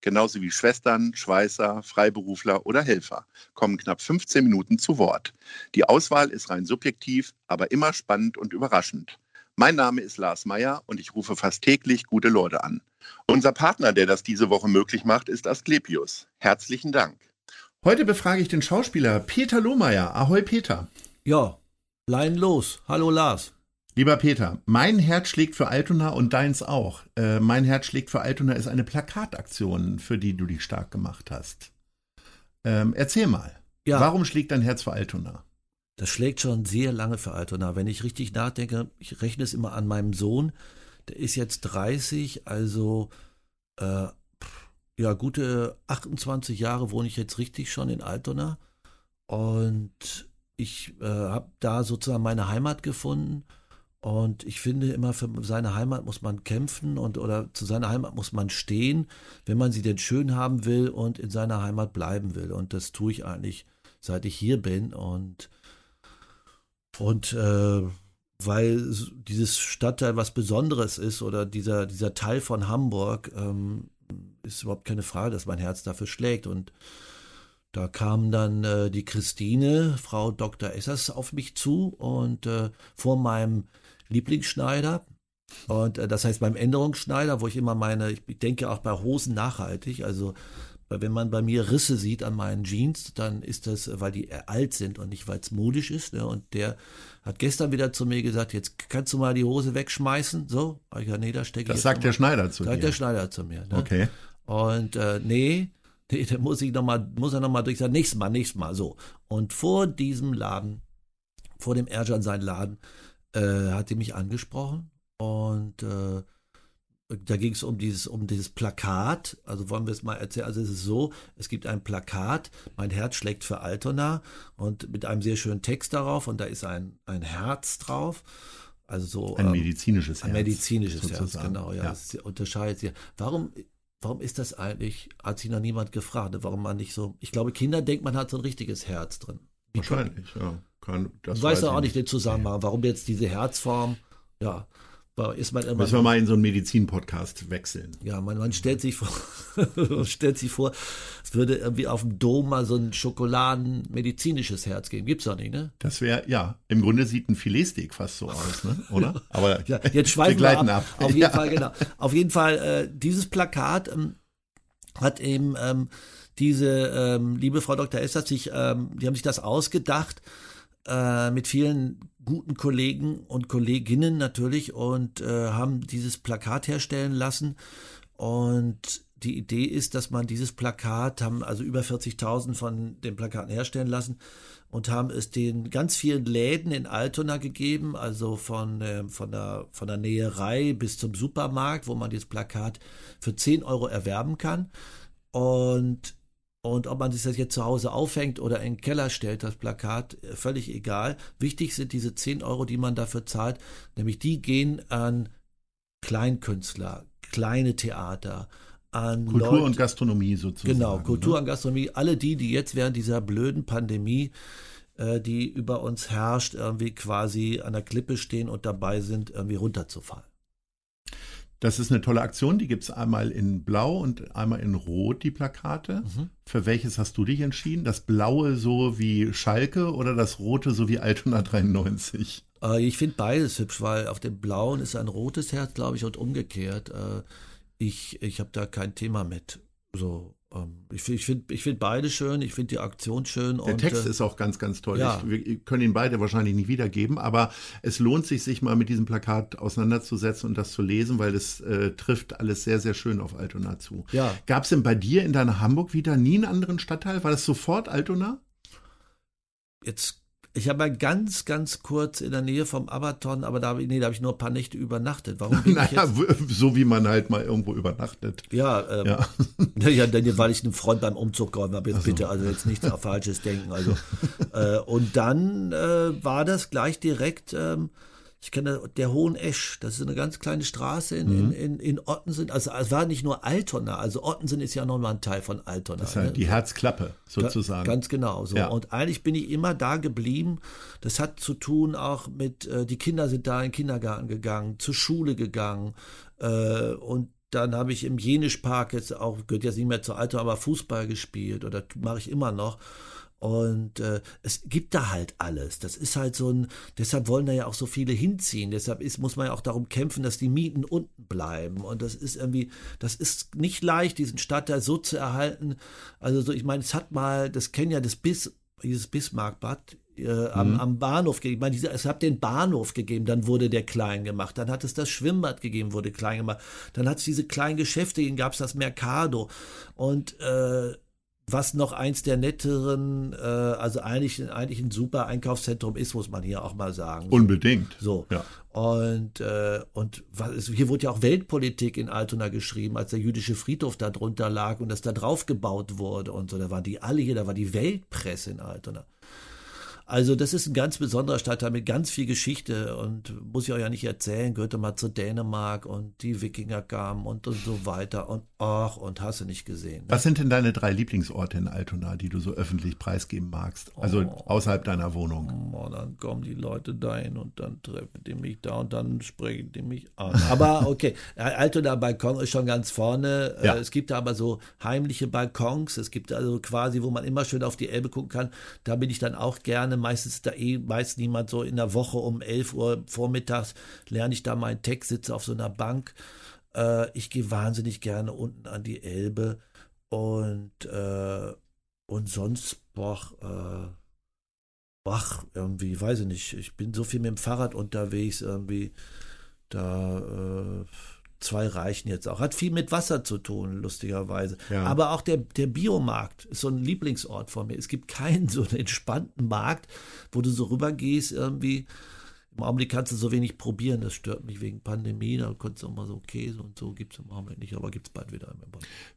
genauso wie Schwestern, Schweißer, Freiberufler oder Helfer, kommen knapp 15 Minuten zu Wort. Die Auswahl ist rein subjektiv, aber immer spannend und überraschend. Mein Name ist Lars Meyer und ich rufe fast täglich gute Leute an. Unser Partner, der das diese Woche möglich macht, ist Asklepios. Herzlichen Dank. Heute befrage ich den Schauspieler Peter Lohmeier. Ahoi Peter. Ja, Lein los. Hallo Lars. Lieber Peter, mein Herz schlägt für Altona und deins auch. Äh, mein Herz schlägt für Altona ist eine Plakataktion, für die du dich stark gemacht hast. Ähm, erzähl mal. Ja. Warum schlägt dein Herz für Altona? Das schlägt schon sehr lange für Altona. Wenn ich richtig nachdenke, ich rechne es immer an meinem Sohn. Der ist jetzt 30, also äh, ja, gute 28 Jahre wohne ich jetzt richtig schon in Altona. Und ich äh, habe da sozusagen meine Heimat gefunden. Und ich finde immer, für seine Heimat muss man kämpfen und oder zu seiner Heimat muss man stehen, wenn man sie denn schön haben will und in seiner Heimat bleiben will. Und das tue ich eigentlich, seit ich hier bin. Und, und äh, weil dieses Stadtteil was Besonderes ist oder dieser, dieser Teil von Hamburg, ähm, ist überhaupt keine Frage, dass mein Herz dafür schlägt. Und da kam dann äh, die Christine, Frau Dr. Essers, auf mich zu und äh, vor meinem Lieblingsschneider. Und äh, das heißt beim Änderungsschneider, wo ich immer meine, ich denke auch bei Hosen nachhaltig, also wenn man bei mir Risse sieht an meinen Jeans, dann ist das, weil die alt sind und nicht, weil es modisch ist. Ne? Und der hat gestern wieder zu mir gesagt, jetzt kannst du mal die Hose wegschmeißen. So, ich gesagt, nee, da stecke ich. Das sagt der Schneider zu sagt dir. der Schneider zu mir. Ne? Okay. Und äh, nee, nee, da muss ich noch mal, muss er nochmal durch sagen, nächstes Mal, nächstes Mal, so. Und vor diesem Laden, vor dem Erjan sein Laden, äh, hat die mich angesprochen und äh, da ging es um dieses, um dieses Plakat. Also wollen wir es mal erzählen. Also es ist so, es gibt ein Plakat, mein Herz schlägt für Altona und mit einem sehr schönen Text darauf und da ist ein, ein Herz drauf. Also so Ein ähm, medizinisches ein Herz. medizinisches Herz, sozusagen. genau, ja. Ja. Das unterscheidet sich. Warum, warum ist das eigentlich, hat sich noch niemand gefragt, warum man nicht so, ich glaube, Kinder denkt, man hat so ein richtiges Herz drin. Wahrscheinlich, ja. Kann, das Ich weiß ich auch nicht den Zusammenhang, warum jetzt diese Herzform, ja, ist man immer, Müssen wir mal in so einen Medizin-Podcast wechseln. ja, man, man stellt sich vor, stellt sich vor, es würde irgendwie auf dem Dom mal so ein Schokoladen-medizinisches Herz geben. Gibt's doch nicht, ne? Das wäre, ja, im Grunde sieht ein Filetsteak fast so aus, ne? oder? Aber Ja, jetzt schweifen wir, ab. ab. Auf jeden Ja. Fall, genau. Auf jeden Fall, äh, dieses Plakat ähm, hat eben ähm, diese ähm, liebe Frau Dr. Esther sich, ähm, die haben sich das ausgedacht äh, mit vielen guten Kollegen und Kolleginnen natürlich und äh, haben dieses Plakat herstellen lassen. Und die Idee ist, dass man dieses Plakat, haben also über 40.000 von den Plakaten herstellen lassen und haben es den ganz vielen Läden in Altona gegeben, also von, äh, von, der, von der Näherei bis zum Supermarkt, wo man dieses Plakat für 10 Euro erwerben kann. Und, und ob man sich das jetzt zu Hause aufhängt oder in den Keller stellt, das Plakat, äh, völlig egal. Wichtig sind diese 10 Euro, die man dafür zahlt, nämlich die gehen an Kleinkünstler, kleine Theater, an Kultur Leute, und Gastronomie sozusagen. Genau, Kultur Ne? und Gastronomie, alle die, die jetzt während dieser blöden Pandemie, äh, die über uns herrscht, irgendwie quasi an der Klippe stehen und dabei sind, irgendwie runterzufallen. Das ist eine tolle Aktion. Die gibt es einmal in Blau und einmal in Rot, die Plakate. Mhm. Für welches hast du dich entschieden? Das Blaue so wie Schalke oder das Rote so wie Altona 93? Äh, ich finde beides hübsch, weil auf dem blauen ist ein rotes Herz, glaube ich, und umgekehrt. Äh, ich ich habe da kein Thema mit. So, ähm, ich finde ich find, ich find beide schön, ich finde die Aktion schön. Der Text äh, ist auch ganz, ganz toll. ja. Ich, wir können ihn beide wahrscheinlich nicht wiedergeben, aber es lohnt sich, sich mal mit diesem Plakat auseinanderzusetzen und das zu lesen, weil es äh, trifft alles sehr, sehr schön auf Altona zu. Ja. Gab es denn bei dir in deiner Hamburg wieder nie einen anderen Stadtteil? War das sofort Altona? jetzt Ich habe mal ganz, ganz kurz in der Nähe vom Abaton, aber da, nee, da habe ich nur ein paar Nächte übernachtet. Warum bin ich Naja, jetzt? so wie man halt mal irgendwo übernachtet. Ja, ähm, Ja. ja. denn weil ich einen Freund beim Umzug geholfen habe. Jetzt bitte, also jetzt nichts auf Falsches denken. Also äh, und dann äh, war das gleich direkt. Ähm, ich kenne der Hohen Esch, das ist eine ganz kleine Straße in, Mhm. in, in, in Ottensen. Also es war nicht nur Altona, also Ottensen ist ja nochmal ein Teil von Altona. Das ist halt die Herzklappe sozusagen. Ganz genau so. Ja. Und eigentlich bin ich immer da geblieben. Das hat zu tun auch mit, äh, die Kinder sind da in den Kindergarten gegangen, zur Schule gegangen. Äh, und dann habe ich im Jenischpark jetzt auch, gehört jetzt nicht mehr zur Alter, aber Fußball gespielt oder mache ich immer noch. Und äh, es gibt da halt alles. Das ist halt so ein, deshalb wollen da ja auch so viele hinziehen. Deshalb ist, muss man ja auch darum kämpfen, dass die Mieten unten bleiben. Und das ist irgendwie, das ist nicht leicht, diesen Stadtteil so zu erhalten. Also so, ich meine, es hat mal, das kennen ja das Bis, dieses Bismarckbad äh, am, am Bahnhof gegeben. Ich meine, diese, es hat den Bahnhof gegeben, dann wurde der klein gemacht. Dann hat es das Schwimmbad gegeben, wurde klein gemacht. Dann hat es diese kleinen Geschäfte gegeben, gab es das Mercado. Und äh, was noch eins der netteren, äh, also eigentlich, eigentlich ein super Einkaufszentrum ist, muss man hier auch mal sagen. Unbedingt. So. Ja. Und, äh, und was ist, hier wurde ja auch Weltpolitik in Altona geschrieben, als der jüdische Friedhof da drunter lag und das da drauf gebaut wurde und so. Da waren die alle hier, da war die Weltpresse in Altona. Also das ist ein ganz besonderer Stadtteil mit ganz viel Geschichte und muss ich euch ja nicht erzählen, gehörte mal zu Dänemark und die Wikinger kamen und, und so weiter und ach und hast du nicht gesehen. Ne? Was sind denn deine drei Lieblingsorte in Altona, die du so öffentlich preisgeben magst? Also Oh. außerhalb deiner Wohnung. Oh, dann kommen die Leute dahin und dann treffen die mich da und dann sprechen die mich an. Aber okay, Altona Balkon ist schon ganz vorne. Ja. Äh, Es gibt da aber so heimliche Balkons. Es gibt also quasi, wo man immer schön auf die Elbe gucken kann. Da bin ich dann auch gerne. Meistens ist da eh meist niemand so in der Woche um 11 Uhr vormittags lerne ich da meinen Text, sitze auf so einer Bank. Äh, ich gehe wahnsinnig gerne unten an die Elbe und, äh, und sonst, boah, äh, Ach, irgendwie, weiß ich nicht. Ich bin so viel mit dem Fahrrad unterwegs, irgendwie. Da äh, zwei reichen jetzt auch. Hat viel mit Wasser zu tun, lustigerweise. Ja. Aber auch der, der Biomarkt ist so ein Lieblingsort von mir. Es gibt keinen so einen entspannten Markt, wo du so rübergehst, irgendwie. Im Augenblick kannst du so wenig probieren, das stört mich wegen Pandemie. Da konntest du auch mal so Käse und so, gibt es im Augenblick nicht, aber gibt es bald wieder.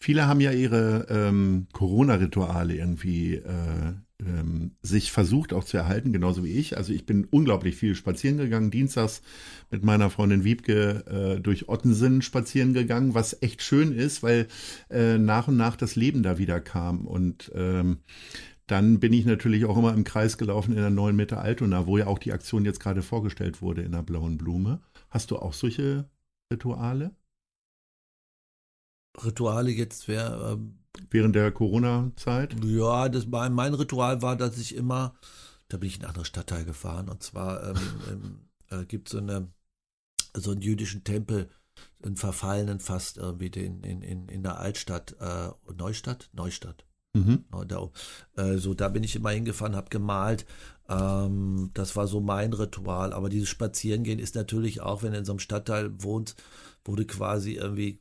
Viele haben ja ihre ähm, Corona-Rituale irgendwie äh, ähm, sich versucht auch zu erhalten, genauso wie ich. Also ich bin unglaublich viel spazieren gegangen, dienstags mit meiner Freundin Wiebke äh, durch Ottensen spazieren gegangen, was echt schön ist, weil äh, nach und nach das Leben da wieder kam. Und ähm, dann bin ich natürlich auch immer im Kreis gelaufen in der neuen Mitte Altona, wo ja auch die Aktion jetzt gerade vorgestellt wurde in der blauen Blume. Hast du auch solche Rituale Rituale jetzt wäre. Ähm, während der Corona-Zeit? Ja, das mein, mein Ritual war, dass ich immer, da bin ich in einen anderen Stadtteil gefahren und zwar ähm, äh, gibt so eine so einen jüdischen Tempel, einen verfallenen fast irgendwie den in, in, in der Altstadt, äh, Neustadt, Neustadt. Mhm. Da, äh, da bin ich immer hingefahren, habe gemalt. Ähm, das war so mein Ritual. Aber dieses Spazierengehen ist natürlich auch, wenn du in so einem Stadtteil wohnst, wo du quasi irgendwie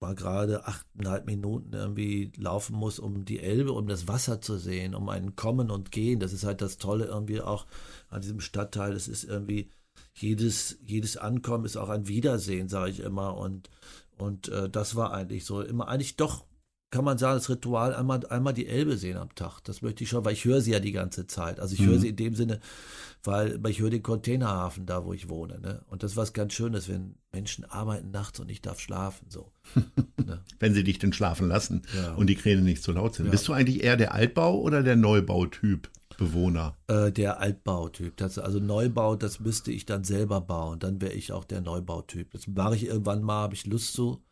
mal gerade achteinhalb Minuten irgendwie laufen musst, um die Elbe, um das Wasser zu sehen, um ein Kommen und Gehen. Das ist halt das Tolle irgendwie auch an diesem Stadtteil. Es ist irgendwie jedes, jedes Ankommen ist auch ein Wiedersehen, sage ich immer. Und, und äh, das war eigentlich so immer eigentlich doch kann man sagen, das Ritual einmal, einmal die Elbe sehen am Tag. Das möchte ich schon, weil ich höre sie ja die ganze Zeit. Also ich höre Mhm. sie in dem Sinne, weil weil ich höre den Containerhafen da, wo ich wohne. Ne? Und das ist was ganz Schönes, wenn Menschen arbeiten nachts und ich darf schlafen. So. ne? Wenn sie dich denn schlafen lassen Ja. und die Kräne nicht zu laut sind. Ja. Bist du eigentlich eher der Altbau- oder der Neubautyp Bewohner? Äh, der Altbautyp. Das, also Neubau, das müsste ich dann selber bauen. Dann wäre ich auch der Neubautyp. Das mache ich irgendwann mal, habe ich Lust zu,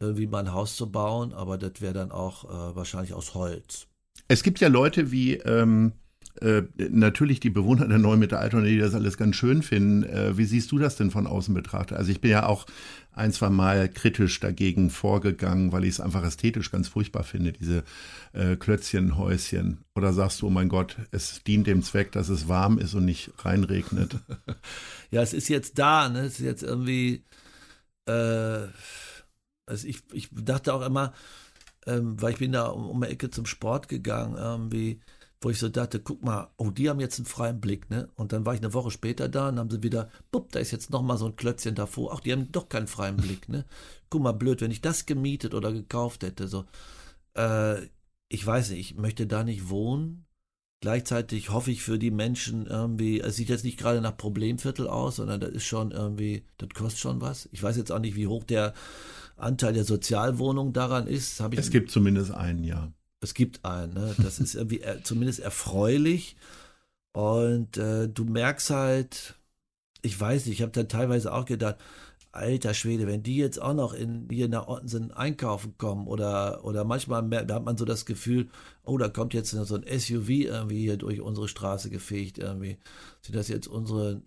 irgendwie mal ein Haus zu bauen, aber das wäre dann auch äh, wahrscheinlich aus Holz. Es gibt ja Leute wie ähm, äh, natürlich die Bewohner der neuen Altona, die das alles ganz schön finden. Äh, wie siehst du das denn von außen betrachtet? Also ich bin ja auch ein, zwei Mal kritisch dagegen vorgegangen, weil ich es einfach ästhetisch ganz furchtbar finde, diese äh, Klötzchenhäuschen. Oder sagst du, oh mein Gott, es dient dem Zweck, dass es warm ist und nicht reinregnet? Ja, es ist jetzt da, ne? Es ist jetzt irgendwie. Äh, also ich, ich dachte auch immer, ähm, weil ich bin da um, um die Ecke zum Sport gegangen, irgendwie, wo ich so dachte, guck mal, oh, die haben jetzt einen freien Blick, ne? Und dann war ich eine Woche später da und haben sie wieder, bupp, da ist jetzt noch mal so ein Klötzchen davor. Ach, die haben doch keinen freien Blick, ne? Guck mal, blöd, wenn ich das gemietet oder gekauft hätte, so. Äh, ich weiß nicht, ich möchte da nicht wohnen. Gleichzeitig hoffe ich für die Menschen irgendwie, es sieht jetzt nicht gerade nach Problemviertel aus, sondern das ist schon irgendwie, das kostet schon was. Ich weiß jetzt auch nicht, wie hoch der Anteil der Sozialwohnung daran ist. Hab ich es gibt zumindest einen, ja. Es gibt einen, ne? Das ist irgendwie zumindest erfreulich. Und äh, du merkst halt, ich weiß nicht, ich habe dann teilweise auch gedacht, alter Schwede, wenn die jetzt auch noch in, hier nach Ottensen einkaufen kommen oder, oder manchmal mehr, da hat man so das Gefühl, oh, da kommt jetzt so ein SUV irgendwie hier durch unsere Straße gefegt irgendwie. Sind das jetzt unsere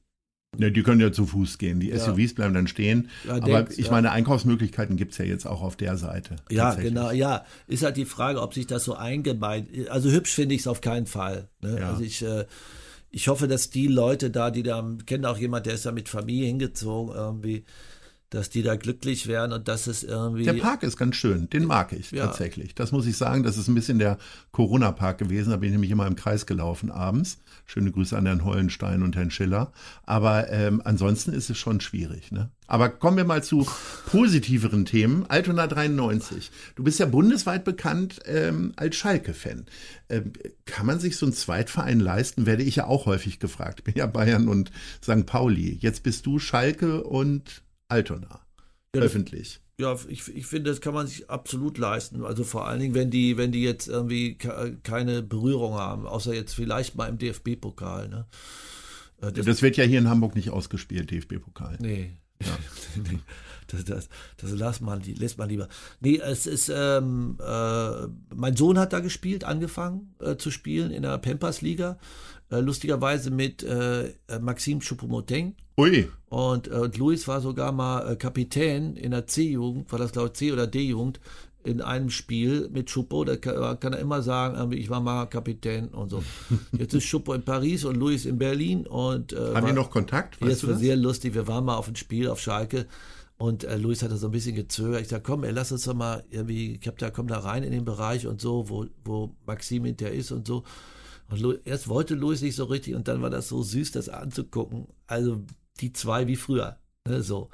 ja, die können ja zu Fuß gehen. Die ja. SUVs bleiben dann stehen. Ja, aber denkst, ich meine, Einkaufsmöglichkeiten gibt es ja jetzt auch auf der Seite. Ja, genau, ja. Ist halt die Frage, ob sich das so eingemeint. Also hübsch finde ich es auf keinen Fall. Ne? Also ich, äh, ich hoffe, dass die Leute da, die da, kennen auch jemand, der ist da mit Familie hingezogen, irgendwie, dass die da glücklich werden und dass es irgendwie. Der Park ist ganz schön, den mag ich ja. tatsächlich. Das muss ich sagen, das ist ein bisschen der Corona-Park gewesen. Da bin ich nämlich immer im Kreis gelaufen abends. Schöne Grüße an Herrn Hollenstein und Herrn Schiller. Aber ähm, ansonsten ist es schon schwierig. Ne? Aber kommen wir mal zu positiveren Themen. Altona 93. Du bist ja bundesweit bekannt ähm, als Schalke-Fan. Ähm, kann man sich so einen Zweitverein leisten? Werde ich ja auch häufig gefragt. Ich bin ja Bayern und St. Pauli. Jetzt bist du Schalke und Altona. Ja, öffentlich. Ja, ich, ich finde, das kann man sich absolut leisten. Also vor allen Dingen, wenn die, wenn die jetzt irgendwie keine Berührung haben, außer jetzt vielleicht mal im DFB-Pokal. Ne? Äh, das, das, wird ja hier in Hamburg nicht ausgespielt, DFB-Pokal. Nee. Ja. das, das, das lässt man, lässt man lieber. Nee, es ist, ähm, äh, mein Sohn hat da gespielt, angefangen äh, zu spielen in der Pampers-Liga. Äh, lustigerweise mit äh, Maxim Choupo-Moting. Ui. Und, äh, und Luis war sogar mal äh, Kapitän in der C-Jugend, war das glaube ich C- oder D-Jugend, in einem Spiel mit Choupo, da kann, kann, er immer sagen, ich war mal Kapitän und so. Jetzt ist Choupo in Paris und Luis in Berlin und äh, Haben die noch Kontakt? Weißt jetzt war sehr lustig. Wir waren mal auf ein Spiel auf Schalke und äh, Luis hatte so ein bisschen gezögert. Ich sag, komm, ey, lass uns doch mal irgendwie, ich hab da, komm da rein in den Bereich und so, wo, wo Maxim hinter ist und so. Und erst wollte Louis nicht so richtig und dann war das so süß, das anzugucken. Also die zwei wie früher. Ne, so.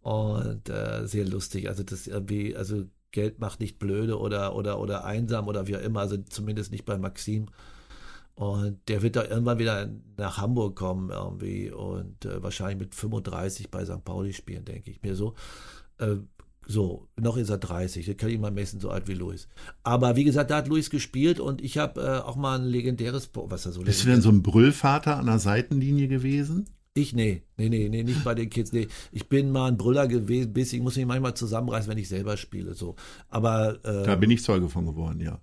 Und äh, sehr lustig. Also das irgendwie, also Geld macht nicht blöde oder, oder, oder einsam oder wie auch immer, also zumindest nicht bei Maxim. Und der wird da irgendwann wieder nach Hamburg kommen irgendwie und äh, wahrscheinlich mit 35 bei St. Pauli spielen, denke ich mir so. Äh, so, noch ist er 30, das kann ich mal messen, so alt wie Luis. Aber wie gesagt, da hat Luis gespielt und ich habe äh, auch mal ein legendäres, was er so Bist du denn so ein Brüllvater an der Seitenlinie gewesen? Ich, nee, nee, nee, nee, nicht bei den Kids, nee. Ich bin mal ein Brüller gewesen, bis ich muss mich manchmal zusammenreißen, wenn ich selber spiele, so. Aber, äh, Da bin ich Zeuge von geworden, ja.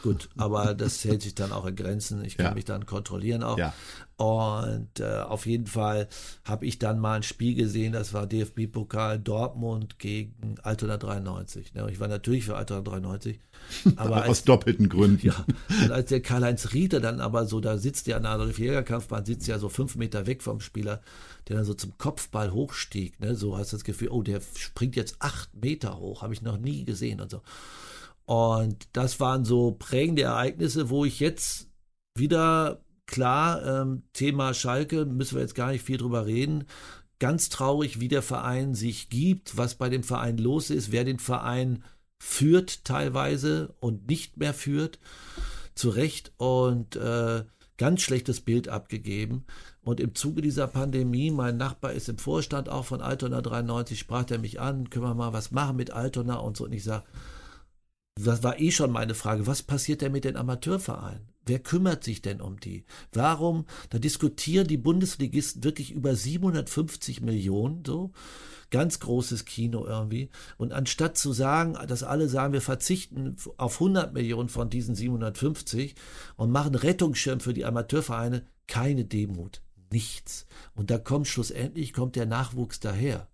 Gut, aber das hält sich dann auch in Grenzen. Ich kann ja. mich dann kontrollieren auch. Ja. Und äh, auf jeden Fall habe ich dann mal ein Spiel gesehen, das war DFB-Pokal Dortmund gegen Altona 93. Ne? Ich war natürlich für Altona 93. Aber als, Aus doppelten Gründen. Ja. Und als der Karl-Heinz Rieter dann aber so, da sitzt der an der Adolf-Jäger-Kampfbahn, sitzt ja so fünf Meter weg vom Spieler, der dann so zum Kopfball hochstieg. Ne? So hast du das Gefühl, oh, der springt jetzt acht Meter hoch, habe ich noch nie gesehen und so. Und das waren so prägende Ereignisse, wo ich jetzt wieder klar, ähm, Thema Schalke, müssen wir jetzt gar nicht viel drüber reden. Ganz traurig, wie der Verein sich gibt, was bei dem Verein los ist, wer den Verein führt teilweise und nicht mehr führt. Zu Recht und äh, ganz schlechtes Bild abgegeben. Und im Zuge dieser Pandemie, mein Nachbar ist im Vorstand auch von Altona 93, sprach er mich an, können wir mal was machen mit Altona und so. Und ich sage, das war eh schon meine Frage, was passiert denn mit den Amateurvereinen? Wer kümmert sich denn um die? Warum? Da diskutieren die Bundesligisten wirklich über 750 Millionen, so. Ganz großes Kino irgendwie. Und anstatt zu sagen, dass alle sagen, wir verzichten auf 100 Millionen von diesen 750 und machen Rettungsschirm für die Amateurvereine, keine Demut. Nichts. Und da kommt schlussendlich, kommt der Nachwuchs daher.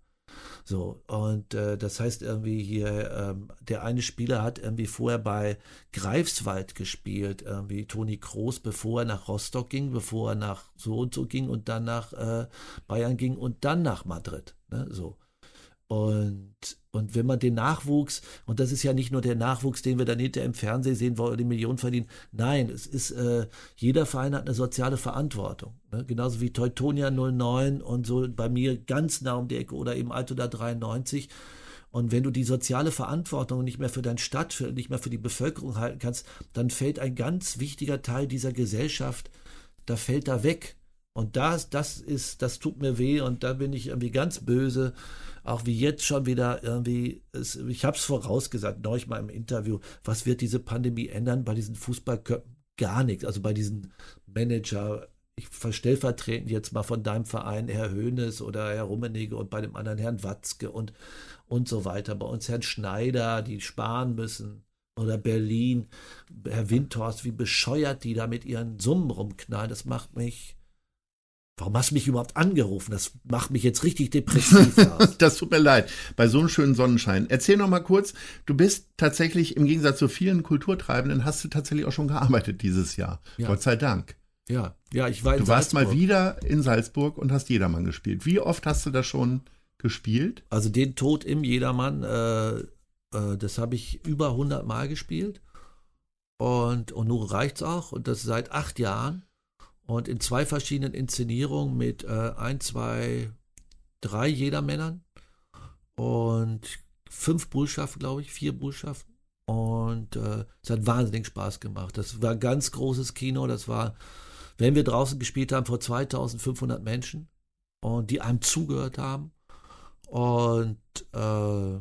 So, und äh, das heißt irgendwie hier, ähm, der eine Spieler hat irgendwie vorher bei Greifswald gespielt, irgendwie Toni Kroos, bevor er nach Rostock ging, bevor er nach so und so ging und dann nach äh, Bayern ging und dann nach Madrid. Ne, so. Und, und wenn man den Nachwuchs, und das ist ja nicht nur der Nachwuchs, den wir dann hinterher im Fernsehen sehen, wo die Millionen verdienen, nein, es ist, äh, jeder Verein hat eine soziale Verantwortung. Ne? Genauso wie Teutonia 09 und so bei mir ganz nah um die Ecke oder eben Altona 93. Und wenn du die soziale Verantwortung nicht mehr für deine Stadt, für, nicht mehr für die Bevölkerung halten kannst, dann fällt ein ganz wichtiger Teil dieser Gesellschaft, da fällt da weg. Und das, das ist, das tut mir weh und da bin ich irgendwie ganz böse auch wie jetzt schon wieder irgendwie, es, ich habe es vorausgesagt, neulich mal im Interview, was wird diese Pandemie ändern bei diesen Fußballköpfen? Gar nichts. Also bei diesen Manager, ich stellvertretend jetzt mal von deinem Verein, Herr Höhnes oder Herr Rummenigge und bei dem anderen Herrn Watzke und, und so weiter. Bei uns Herrn Schneider, die sparen müssen. Oder Berlin, Herr Windhorst, wie bescheuert die da mit ihren Summen rumknallen. Das macht mich, Warum hast du mich überhaupt angerufen? Das macht mich jetzt richtig depressiv. das tut mir leid. Bei so einem schönen Sonnenschein. Erzähl noch mal kurz. Du bist tatsächlich im Gegensatz zu vielen Kulturtreibenden hast du tatsächlich auch schon gearbeitet dieses Jahr. Ja. Gott sei Dank. Ja, ja, ich war Du warst mal wieder in Salzburg und hast Jedermann gespielt. Wie oft hast du das schon gespielt? Also den Tod im Jedermann, äh, äh, das habe ich über 100 Mal gespielt. Und, und nun reicht's auch. Und das seit acht Jahren und in zwei verschiedenen Inszenierungen mit äh, ein, zwei, drei Jedermännern und fünf Bullschaften, glaube ich, vier Bullschaften. Und äh, es hat wahnsinnig Spaß gemacht. Das war ganz großes Kino. Das war, wenn wir draußen gespielt haben, vor 2500 Menschen und die einem zugehört haben. Und äh,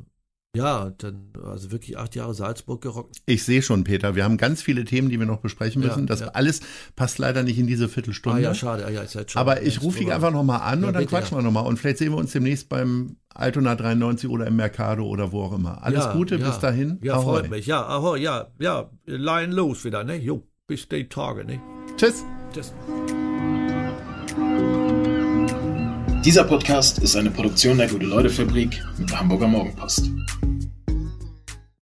ja, dann, also wirklich acht Jahre Salzburg gerockt. Ich sehe schon, Peter, wir haben ganz viele Themen, die wir noch besprechen müssen. Ja, das ja. alles passt leider nicht in diese Viertelstunde. Ah ja, schade. Ah, ja, ist halt schon Aber ich rufe dich einfach nochmal an ja, und dann bitte, quatschen wir nochmal. Und vielleicht sehen wir uns demnächst beim Altona 93 oder im Mercado oder wo auch immer. Alles Gute, bis dahin. Ja, ahoi. freut mich. Ja, ahoi, ja, ja, Line los wieder, ne? Jo, bis die Tage, ne? Tschüss. Tschüss. Dieser Podcast ist eine Produktion der Gute-Leute-Fabrik mit der Hamburger Morgenpost.